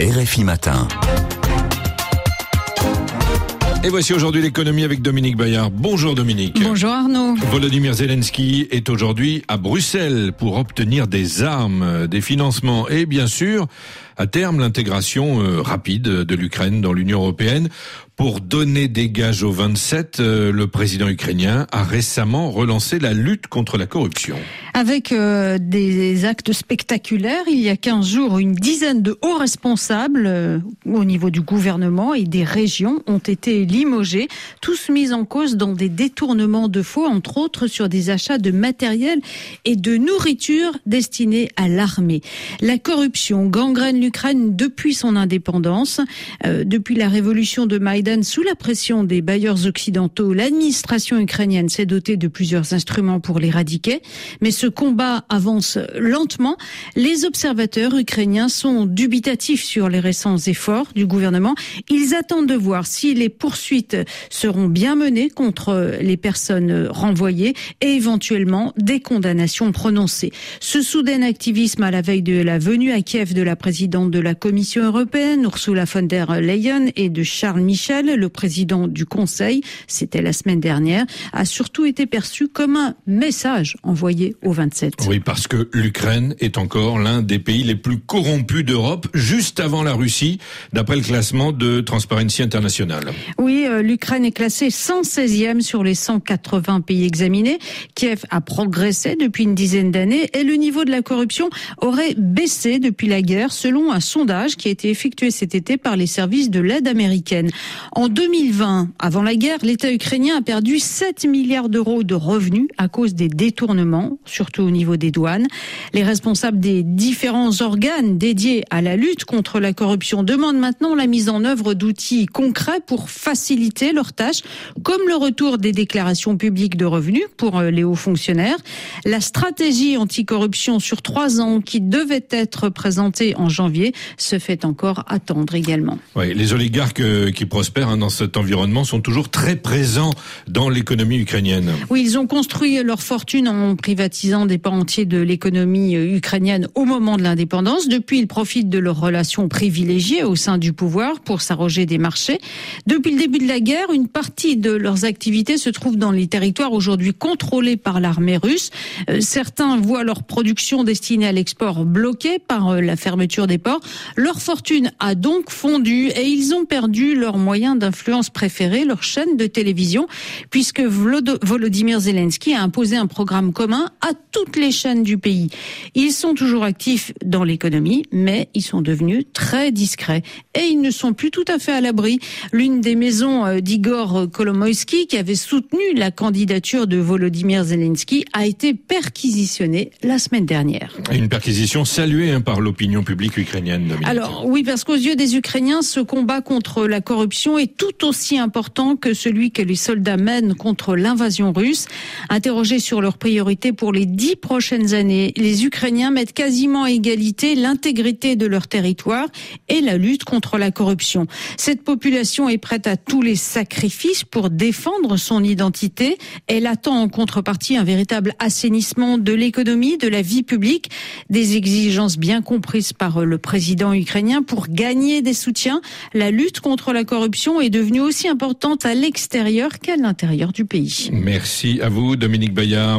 RFI Matin. Et voici aujourd'hui l'économie avec Dominique Bayard. Bonjour Dominique. Bonjour Arnaud. Volodymyr Zelensky est aujourd'hui à Bruxelles pour obtenir des armes, des financements et bien sûr, à terme, l'intégration euh, rapide de l'Ukraine dans l'Union européenne. Pour donner des gages aux 27, euh, le président ukrainien a récemment relancé la lutte contre la corruption. Avec euh, des actes spectaculaires, il y a 15 jours, une dizaine de hauts responsables au niveau du gouvernement et des régions ont été limogés, tous mis en cause dans des détournements de faux, entre autres sur des achats de matériel et de nourriture destinés à l'armée. La corruption gangrène l'Ukraine depuis son indépendance, euh, depuis la révolution de Maïdan sous la pression des bailleurs occidentaux. L'administration ukrainienne s'est dotée de plusieurs instruments pour l'éradiquer, mais ce combat avance lentement. Les observateurs ukrainiens sont dubitatifs sur les récents efforts du gouvernement. Ils attendent de voir si les poursuites seront bien menées contre les personnes renvoyées et éventuellement des condamnations prononcées. Ce soudain activisme à la veille de la venue à Kiev de la présidente de la Commission européenne, Ursula von der Leyen, et de Charles Michel, le président du Conseil, c'était la semaine dernière, a surtout été perçu comme un message envoyé aux 27. Oui, parce que l'Ukraine est encore l'un des pays les plus corrompus d'Europe, juste avant la Russie, d'après le classement de Transparency International. Oui, euh, l'Ukraine est classée 116e sur les 180 pays examinés. Kiev a progressé depuis une dizaine d'années et le niveau de la corruption aurait baissé depuis la guerre, selon un sondage qui a été effectué cet été par les services de l'aide américaine. En 2020, avant la guerre, l'État ukrainien a perdu 7 milliards d'euros de revenus à cause des détournements, surtout au niveau des douanes. Les responsables des différents organes dédiés à la lutte contre la corruption demandent maintenant la mise en œuvre d'outils concrets pour faciliter leurs tâches, comme le retour des déclarations publiques de revenus pour euh, les hauts fonctionnaires. La stratégie anticorruption sur trois ans qui devait être présentée en janvier se fait encore attendre également. Oui, les oligarques euh, qui prospèrent hein, dans cet environnement sont toujours très présents dans l'économie ukrainienne. Oui, ils ont construit leur fortune en privatisant des pans entiers de l'économie euh, ukrainienne au moment de l'indépendance. Depuis, ils profitent de leurs relations privilégiées au sein du pouvoir pour s'arroger des marchés. Depuis le début de la guerre, une partie de leurs activités se trouve dans les territoires aujourd'hui contrôlés par l'armée russe. Euh, certains voient leur production destinée à l'export bloquée par la fermeture des leur fortune a donc fondu et ils ont perdu leur moyen d'influence préféré, leur chaîne de télévision, puisque Volodymyr Zelensky a imposé un programme commun à toutes les chaînes du pays. Ils sont toujours actifs dans l'économie, mais ils sont devenus très discrets et ils ne sont plus tout à fait à l'abri. L'une des maisons euh, d'Igor Kolomoïski, qui avait soutenu la candidature de Volodymyr Zelensky, a été perquisitionnée la semaine dernière. Une perquisition saluée hein, par l'opinion publique alors oui, parce qu'aux yeux des Ukrainiens, ce combat contre la corruption est tout aussi important que celui que les soldats mènent contre l'invasion russe. Interrogés sur leurs priorités pour les dix prochaines années, les Ukrainiens mettent quasiment à égalité l'intégrité de leur territoire et la lutte contre la corruption. Cette population est prête à tous les sacrifices pour défendre son identité. Elle attend en contrepartie un véritable assainissement de l'économie, de la vie publique, des exigences bien comprises par le président ukrainien pour gagner des soutiens. La lutte contre la est devenue aussi importante à l'extérieur qu'à l'intérieur du pays. Merci à vous, Dominique Bayard.